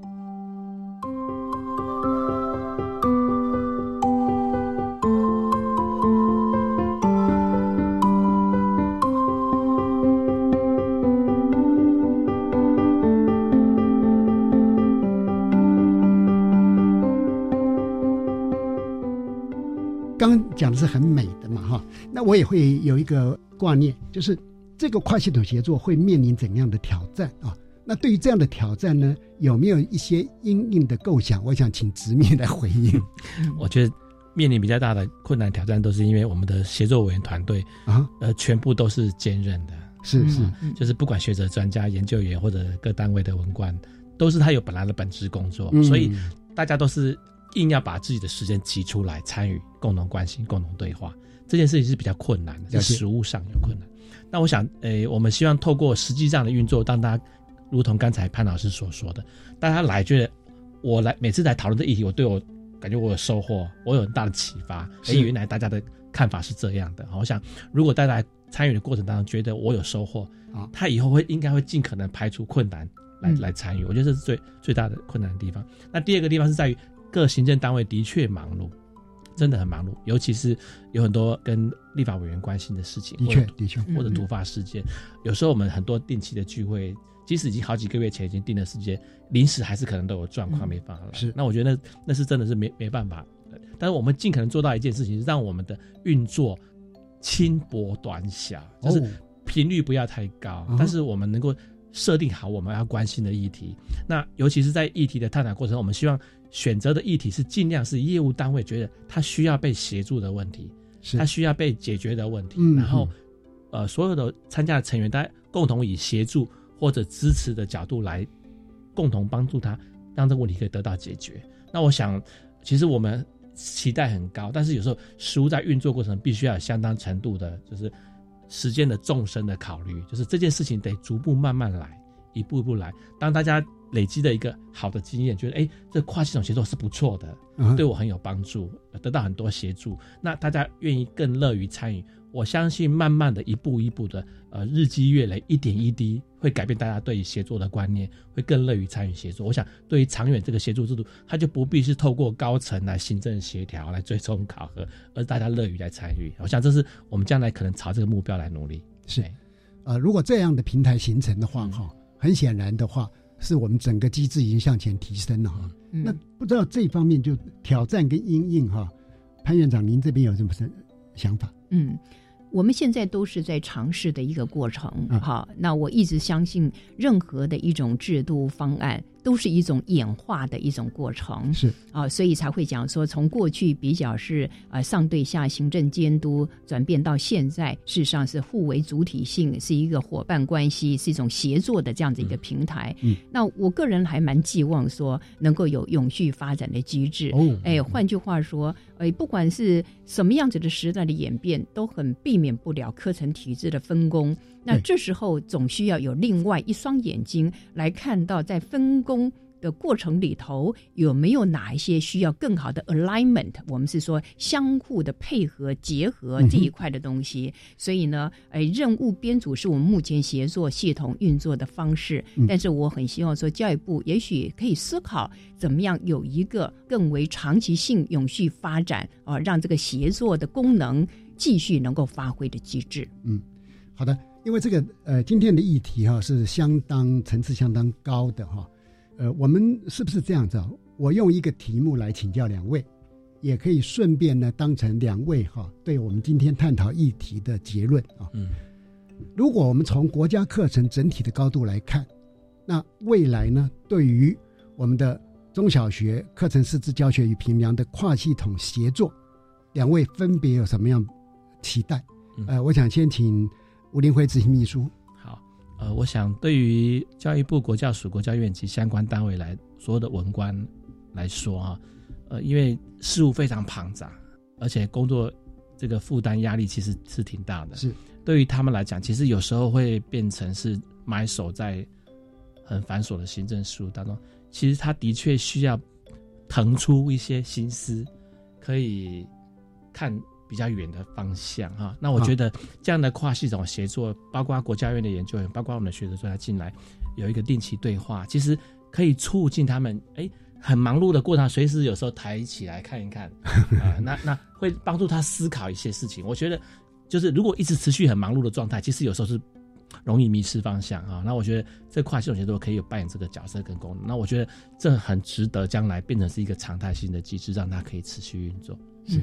刚讲的是很美的嘛，哈。那我也会有一个挂念，就是这个跨系统协作会面临怎样的挑战啊？那对于这样的挑战呢，有没有一些应应的构想？我想请直面来回应。我觉得面临比较大的困难挑战，都是因为我们的协作委员团队啊，呃，全部都是兼任的，是是，就是不管学者、专家、研究员或者各单位的文官，都是他有本来的本职工作，所以大家都是硬要把自己的时间挤出来参与，共同关心、共同对话，这件事情是比较困难的，在实务上有困难。那我想，诶，我们希望透过实际上的运作，让大家。如同刚才潘老师所说的，大家来觉得我来每次来讨论这议题，我对我感觉我有收获，我有很大的启发。哎，原来大家的看法是这样的。我想，如果大家参与的过程当中觉得我有收获啊，他以后会应该会尽可能排除困难来来参与。我觉得这是最最大的困难的地方。那第二个地方是在于各行政单位的确忙碌，真的很忙碌，尤其是有很多跟立法委员关心的事情，的确的确或者突发事件，有时候我们很多定期的聚会。即使已经好几个月前已经定了时间，临时还是可能都有状况没办法来。是，那我觉得那那是真的是没没办法。但是我们尽可能做到一件事情，是让我们的运作轻薄短小，就是频率不要太高，但是我们能够设定好我们要关心的议题。那尤其是在议题的探讨过程，我们希望选择的议题是尽量是业务单位觉得他需要被协助的问题，他需要被解决的问题。然后，呃，所有的参加的成员，大家共同以协助。或者支持的角度来共同帮助他，让这个问题可以得到解决。那我想，其实我们期待很高，但是有时候实物在运作过程必须要有相当程度的，就是时间的纵深的考虑，就是这件事情得逐步慢慢来，一步一步来。当大家累积的一个好的经验，觉得哎，这跨系统协作是不错的，对我很有帮助，得到很多协助，那大家愿意更乐于参与。我相信，慢慢的一步一步的，呃，日积月累，一点一滴，会改变大家对于协作的观念，会更乐于参与协作。我想，对于长远这个协作制度，它就不必是透过高层来行政协调来追踪考核，而大家乐于来参与。我想，这是我们将来可能朝这个目标来努力。是，呃，如果这样的平台形成的话，哈，很显然的话，是我们整个机制已经向前提升了哈。那不知道这方面就挑战跟阴影哈，潘院长，您这边有什么想法？嗯。我们现在都是在尝试的一个过程，好，那我一直相信，任何的一种制度方案。都是一种演化的一种过程，是啊，所以才会讲说，从过去比较是啊上对下行政监督，转变到现在，事实上是互为主体性，是一个伙伴关系，是一种协作的这样子一个平台。嗯，那我个人还蛮寄望说，能够有永续发展的机制。哦，哎，换句话说，哎，不管是什么样子的时代的演变，都很避免不了课程体制的分工。那这时候总需要有另外一双眼睛来看到在分工。的过程里头有没有哪一些需要更好的 alignment？我们是说相互的配合结合这一块的东西。所以呢，哎，任务编组是我们目前协作系统运作的方式。但是我很希望说，教育部也许可以思考怎么样有一个更为长期性、永续发展啊，让这个协作的功能继续能够发挥的机制。嗯，好的，因为这个呃，今天的议题哈是相当层次相当高的哈。呃，我们是不是这样子？我用一个题目来请教两位，也可以顺便呢当成两位哈，对我们今天探讨议题的结论啊。嗯，如果我们从国家课程整体的高度来看，那未来呢，对于我们的中小学课程师资教学与评量的跨系统协作，两位分别有什么样期待？呃，我想先请吴林辉执行秘书。好呃，我想对于教育部国教署、国教院及相关单位来所有的文官来说啊，呃，因为事务非常庞杂，而且工作这个负担压力其实是挺大的。是，对于他们来讲，其实有时候会变成是埋首在很繁琐的行政事务当中。其实他的确需要腾出一些心思，可以看。比较远的方向哈，那我觉得这样的跨系统协作，包括国家院的研究员，包括我们的学者专家进来，有一个定期对话，其实可以促进他们哎很忙碌的过程，随时有时候抬起来看一看 啊，那那会帮助他思考一些事情。我觉得就是如果一直持续很忙碌的状态，其实有时候是容易迷失方向啊。那我觉得这跨系统协作可以有扮演这个角色跟功能。那我觉得这很值得将来变成是一个常态性的机制，让它可以持续运作。是。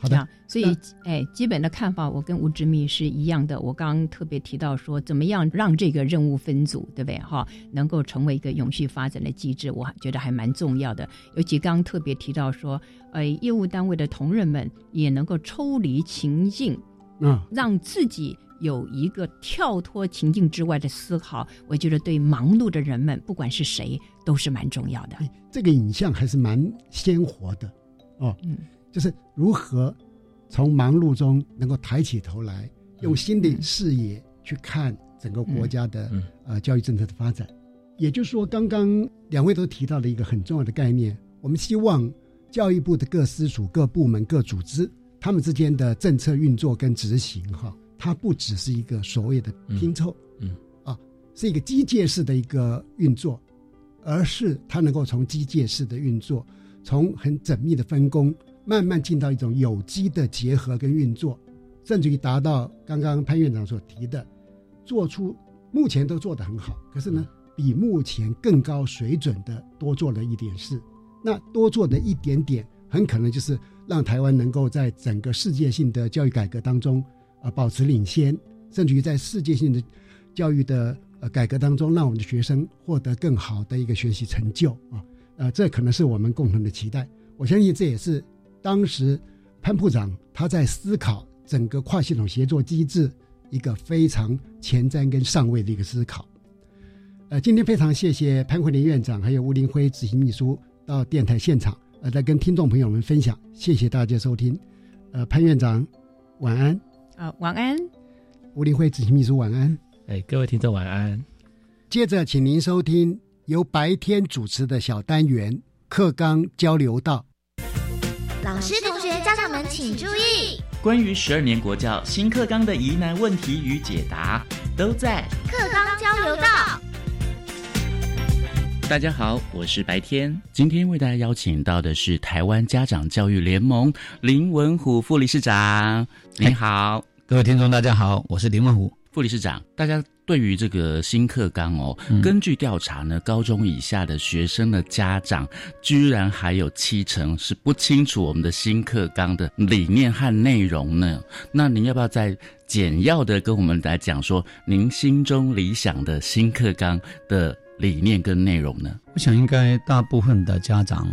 好的，所以哎，基本的看法我跟吴志密是一样的。我刚刚特别提到说，怎么样让这个任务分组，对不对？哈，能够成为一个永续发展的机制，我觉得还蛮重要的。尤其刚刚特别提到说，呃，业务单位的同仁们也能够抽离情境，嗯，让自己有一个跳脱情境之外的思考。我觉得对忙碌的人们，不管是谁，都是蛮重要的。这个影像还是蛮鲜活的，哦，嗯。就是如何从忙碌中能够抬起头来，用新的视野去看整个国家的呃教育政策的发展。也就是说，刚刚两位都提到了一个很重要的概念，我们希望教育部的各司署、各部门、各组织，他们之间的政策运作跟执行，哈，它不只是一个所谓的拼凑，嗯，啊，是一个机械式的一个运作，而是它能够从机械式的运作，从很缜密的分工。慢慢进到一种有机的结合跟运作，甚至于达到刚刚潘院长所提的，做出目前都做得很好，可是呢，比目前更高水准的多做了一点事。那多做的一点点，很可能就是让台湾能够在整个世界性的教育改革当中啊保持领先，甚至于在世界性的教育的呃改革当中，让我们的学生获得更好的一个学习成就啊。呃，这可能是我们共同的期待。我相信这也是。当时潘部长他在思考整个跨系统协作机制，一个非常前瞻跟上位的一个思考。呃，今天非常谢谢潘慧玲院长还有吴林辉执行秘书到电台现场，呃，来跟听众朋友们分享。谢谢大家收听。呃，潘院长晚安。啊，晚安。吴林辉执行秘书晚安。哎，各位听众晚安。接着，请您收听由白天主持的小单元课纲交流道。老师、同学、家长们请注意！关于十二年国教新课纲的疑难问题与解答，都在课纲交流道。大家好，我是白天，今天为大家邀请到的是台湾家长教育联盟林文虎副理事长。你好，各位听众，大家好，我是林文虎副理事长。大家。对于这个新课纲哦，根据调查呢，高中以下的学生的家长居然还有七成是不清楚我们的新课纲的理念和内容呢。那您要不要再简要的跟我们来讲说，您心中理想的新课纲的理念跟内容呢？我想应该大部分的家长，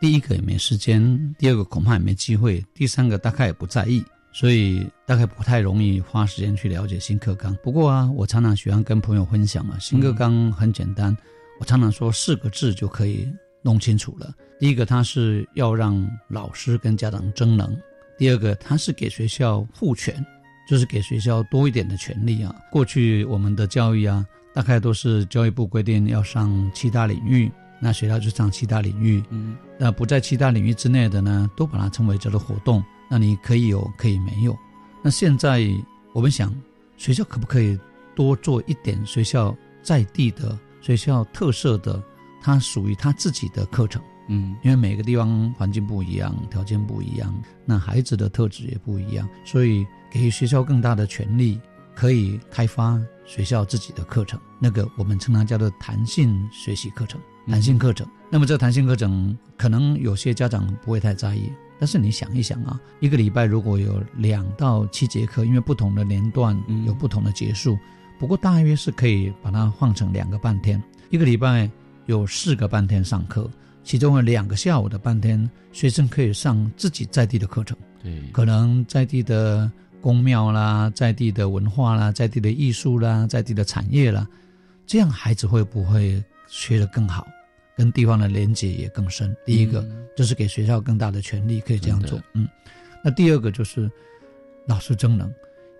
第一个也没时间，第二个恐怕也没机会，第三个大概也不在意。所以大概不太容易花时间去了解新课纲。不过啊，我常常喜欢跟朋友分享嘛，新课纲很简单，我常常说四个字就可以弄清楚了。第一个，它是要让老师跟家长争能；第二个，它是给学校赋权，就是给学校多一点的权利啊。过去我们的教育啊，大概都是教育部规定要上七大领域，那学校就上七大领域。嗯，那不在七大领域之内的呢，都把它称为叫做活动。那你可以有，可以没有。那现在我们想，学校可不可以多做一点学校在地的、学校特色的，它属于它自己的课程？嗯，因为每个地方环境不一样，条件不一样，那孩子的特质也不一样，所以给予学校更大的权利，可以开发学校自己的课程。那个我们称它叫做弹性学习课程、弹性课程。那么这弹性课程，可能有些家长不会太在意。但是你想一想啊，一个礼拜如果有两到七节课，因为不同的年段有不同的结束，不过大约是可以把它换成两个半天。一个礼拜有四个半天上课，其中有两个下午的半天，学生可以上自己在地的课程。对，可能在地的宫庙啦，在地的文化啦，在地的艺术啦，在地的产业啦，这样孩子会不会学得更好？跟地方的连接也更深。第一个就是给学校更大的权利，可以这样做。嗯，那第二个就是老师增能，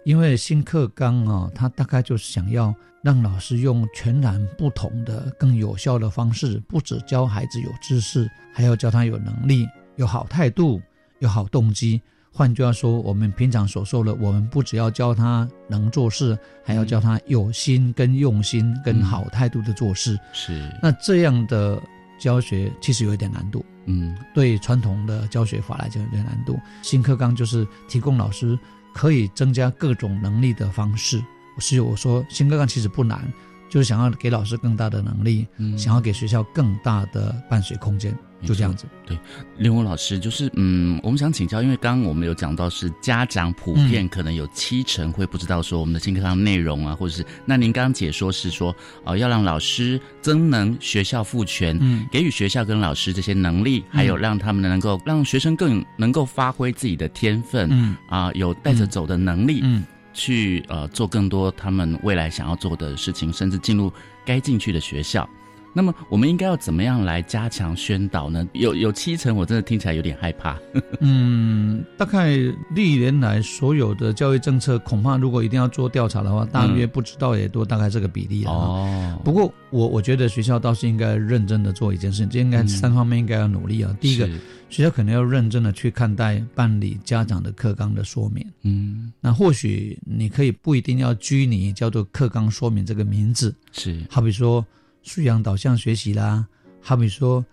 因为新课纲啊，他大概就是想要让老师用全然不同的、更有效的方式，不只教孩子有知识，还要教他有能力、有好态度、有好动机。换句话说，我们平常所说的，我们不只要教他能做事，还要教他有心、跟用心、跟好态度的做事。是，那这样的教学其实有一点难度。嗯，对传统的教学法来讲有点难度。新课纲就是提供老师可以增加各种能力的方式。所以我说新课纲其实不难，就是想要给老师更大的能力，嗯。想要给学校更大的办学空间。就这样子，对，林武老师就是嗯，我们想请教，因为刚刚我们有讲到是家长普遍可能有七成会不知道说我们的新课堂内容啊，或者是那您刚刚解说是说哦，要让老师增能，学校赋权，嗯，给予学校跟老师这些能力，还有让他们能够让学生更能够发挥自己的天分，嗯。啊，有带着走的能力，嗯，去呃做更多他们未来想要做的事情，甚至进入该进去的学校。那么我们应该要怎么样来加强宣导呢？有有七成，我真的听起来有点害怕。嗯，大概历年来所有的教育政策，恐怕如果一定要做调查的话，大约不知道也多大概这个比例了。哦，不过我我觉得学校倒是应该认真的做一件事情，这应该三方面应该要努力啊。第一个，学校可能要认真的去看待办理家长的课纲的说明。嗯，那或许你可以不一定要拘泥叫做课纲说明这个名字，是好比说。素养导向学习啦，好比说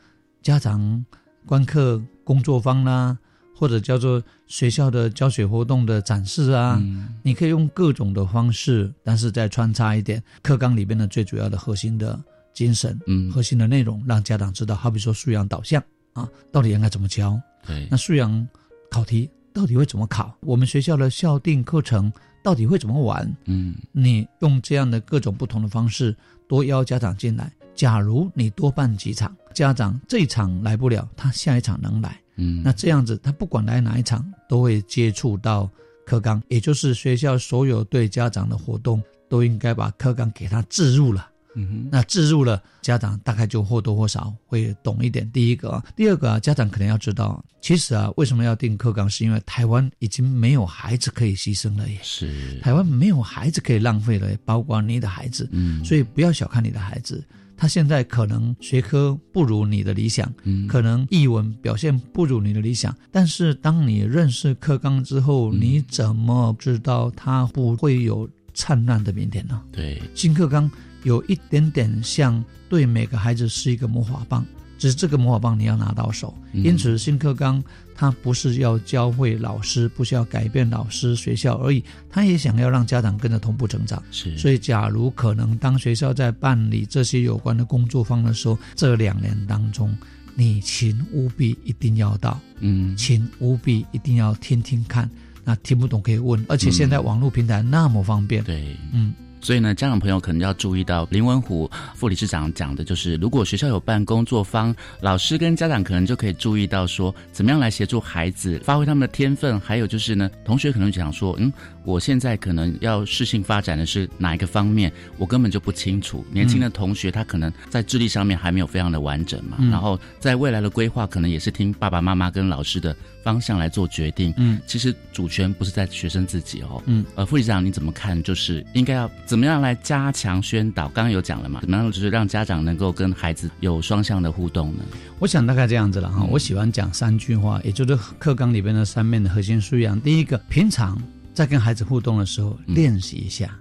家长观课工作坊啦，或者叫做学校的教学活动的展示啊，你可以用各种的方式，但是再穿插一点课纲里边的最主要的核心的精神，嗯，核心的内容，让家长知道。好比说素养导向啊，到底应该怎么教？对，那素养考题到底会怎么考？我们学校的校定课程到底会怎么玩？嗯，你用这样的各种不同的方式。多邀家长进来。假如你多办几场，家长这一场来不了，他下一场能来。嗯，那这样子，他不管来哪一场，都会接触到课纲，也就是学校所有对家长的活动，都应该把课纲给他置入了。嗯，那置入了，家长大概就或多或少会懂一点。第一个啊，第二个啊，家长可能要知道，其实啊，为什么要定课纲，是因为台湾已经没有孩子可以牺牲了耶。是，台湾没有孩子可以浪费了，包括你的孩子。嗯，所以不要小看你的孩子，他现在可能学科不如你的理想，嗯，可能译文表现不如你的理想，但是当你认识课纲之后，你怎么知道他不会有灿烂的明天呢？对，新课纲。有一点点像对每个孩子是一个魔法棒，只是这个魔法棒你要拿到手。因此，新课纲它不是要教会老师，不是要改变老师、学校而已，他也想要让家长跟着同步成长。是，所以，假如可能，当学校在办理这些有关的工作坊的时候，这两年当中，你请务必一定要到，嗯，请务必一定要听听看。那听不懂可以问，而且现在网络平台那么方便，对，嗯。所以呢，家长朋友可能要注意到林文虎副理事长讲的，就是如果学校有办工作坊，老师跟家长可能就可以注意到说，怎么样来协助孩子发挥他们的天分。还有就是呢，同学可能想说，嗯，我现在可能要适性发展的是哪一个方面，我根本就不清楚。年轻的同学他可能在智力上面还没有非常的完整嘛，然后在未来的规划可能也是听爸爸妈妈跟老师的方向来做决定。嗯，其实主权不是在学生自己哦。嗯，呃，副理事长你怎么看？就是应该要怎么样来加强宣导？刚刚有讲了嘛，怎么样就是让家长能够跟孩子有双向的互动呢？我想大概这样子了哈。我喜欢讲三句话，也就是课纲里边的三面的核心素养。第一个，平常在跟孩子互动的时候练习一下，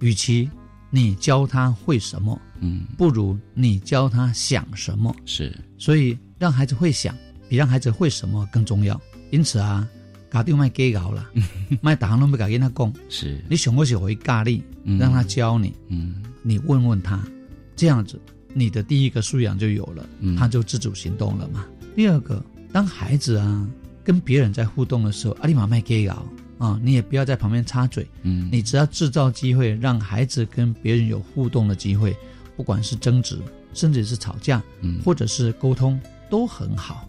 与其你教他会什么，嗯，不如你教他想什么。是，所以让孩子会想，比让孩子会什么更重要。因此啊。家长卖给搞了，卖打行都没敢跟他讲。是你想过去回咖喱，让他教你，嗯，你问问他，这样子你的第一个素养就有了，他就自主行动了嘛。第二个，当孩子啊跟别人在互动的时候，阿里玛卖给搞啊，你也不要在旁边插嘴，嗯，你只要制造机会，让孩子跟别人有互动的机会，不管是争执，甚至是吵架，嗯，或者是沟通，都很好。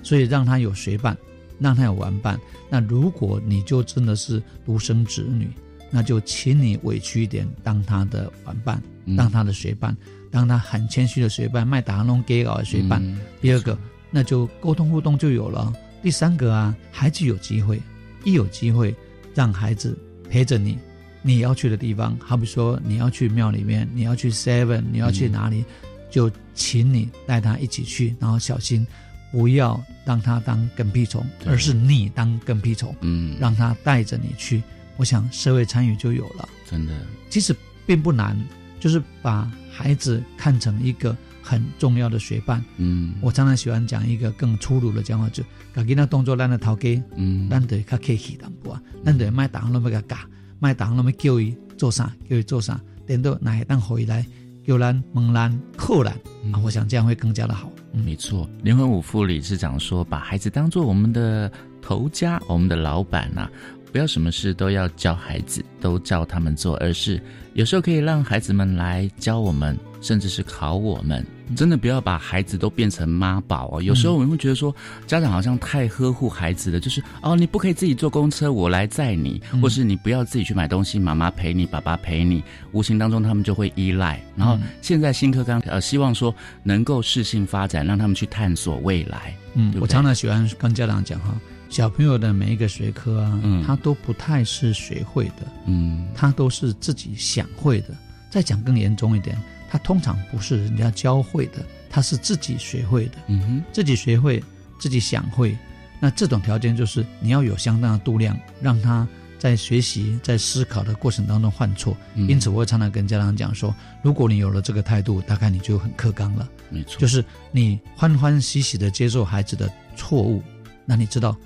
所以让他有学伴。让他有玩伴。那如果你就真的是独生子女，那就请你委屈一点，当他的玩伴，当他的学伴，当他很谦虚的学伴，卖打龙给搞的学伴。第二个，那就沟通互动就有了。第三个啊，孩子有机会，一有机会，让孩子陪着你，你要去的地方，好比说你要去庙里面，你要去 Seven，你要去哪里，就请你带他一起去，然后小心。不要让他当跟屁虫，而是你当跟屁虫。嗯，让他带着你去，我想社会参与就有了。真的，其实并不难，就是把孩子看成一个很重要的学伴。嗯，我常常喜欢讲一个更粗鲁的讲话，就把给那动作让他逃给，嗯，咱得较客气淡薄啊，咱得卖打那么个嘎，卖打那么叫伊做啥，叫伊做啥，等到哪一当回来。有兰、蒙兰、扣兰啊，我想这样会更加的好。没错，灵魂舞副理事长说，把孩子当做我们的头家、我们的老板呐，不要什么事都要教孩子，都教他们做，而是有时候可以让孩子们来教我们，甚至是考我们。真的不要把孩子都变成妈宝哦。有时候我们会觉得说，家长好像太呵护孩子了，就是哦，你不可以自己坐公车，我来载你，或是你不要自己去买东西，妈妈陪你，爸爸陪你。无形当中他们就会依赖。然后现在新课纲呃，希望说能够适性发展，让他们去探索未来。嗯，我常常喜欢跟家长讲哈，小朋友的每一个学科啊，他都不太是学会的，嗯，他都是自己想会的。再讲更严重一点。他通常不是人家教会的，他是自己学会的。嗯哼，自己学会，自己想会。那这种条件就是你要有相当的度量，让他在学习、在思考的过程当中犯错。因此，我会常常跟家长讲说：，如果你有了这个态度，大概你就很克刚了。没错，就是你欢欢喜喜的接受孩子的错误，那你知道。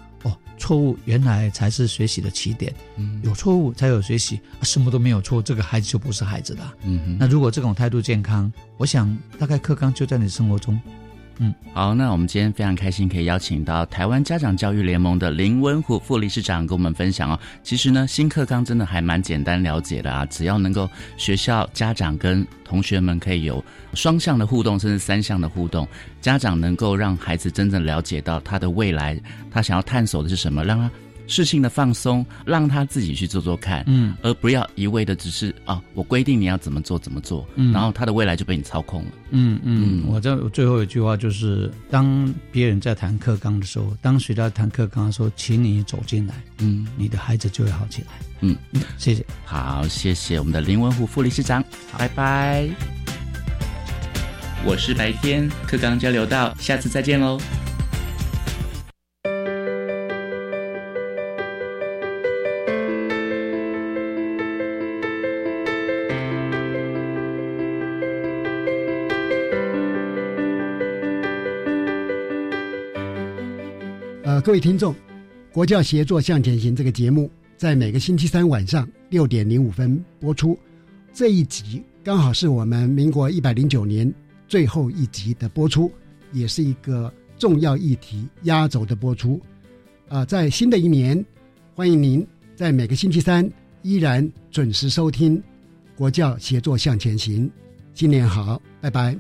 错误原来才是学习的起点，嗯有错误才有学习，什么都没有错，这个孩子就不是孩子的。嗯，那如果这种态度健康，我想大概课纲就在你生活中。嗯，好，那我们今天非常开心可以邀请到台湾家长教育联盟的林文虎副理事长跟我们分享哦。其实呢，新课纲真的还蛮简单了解的啊，只要能够学校家长跟同学们可以有双向的互动，甚至三项的互动，家长能够让孩子真正了解到他的未来，他想要探索的是什么，让他。事情的放松，让他自己去做做看，嗯，而不要一味的只是啊，我规定你要怎么做怎么做，嗯，然后他的未来就被你操控了，嗯嗯。我这最后一句话就是，当别人在谈课纲的时候，当学校谈课纲的时候，请你走进来，嗯，你的孩子就会好起来，嗯，谢谢，好，谢谢我们的林文虎副理事长，拜拜。我是白天课纲交流道，下次再见喽。各位听众，国教协作向前行这个节目在每个星期三晚上六点零五分播出。这一集刚好是我们民国一百零九年最后一集的播出，也是一个重要议题压轴的播出。啊，在新的一年，欢迎您在每个星期三依然准时收听。国教协作向前行。新年好，拜拜。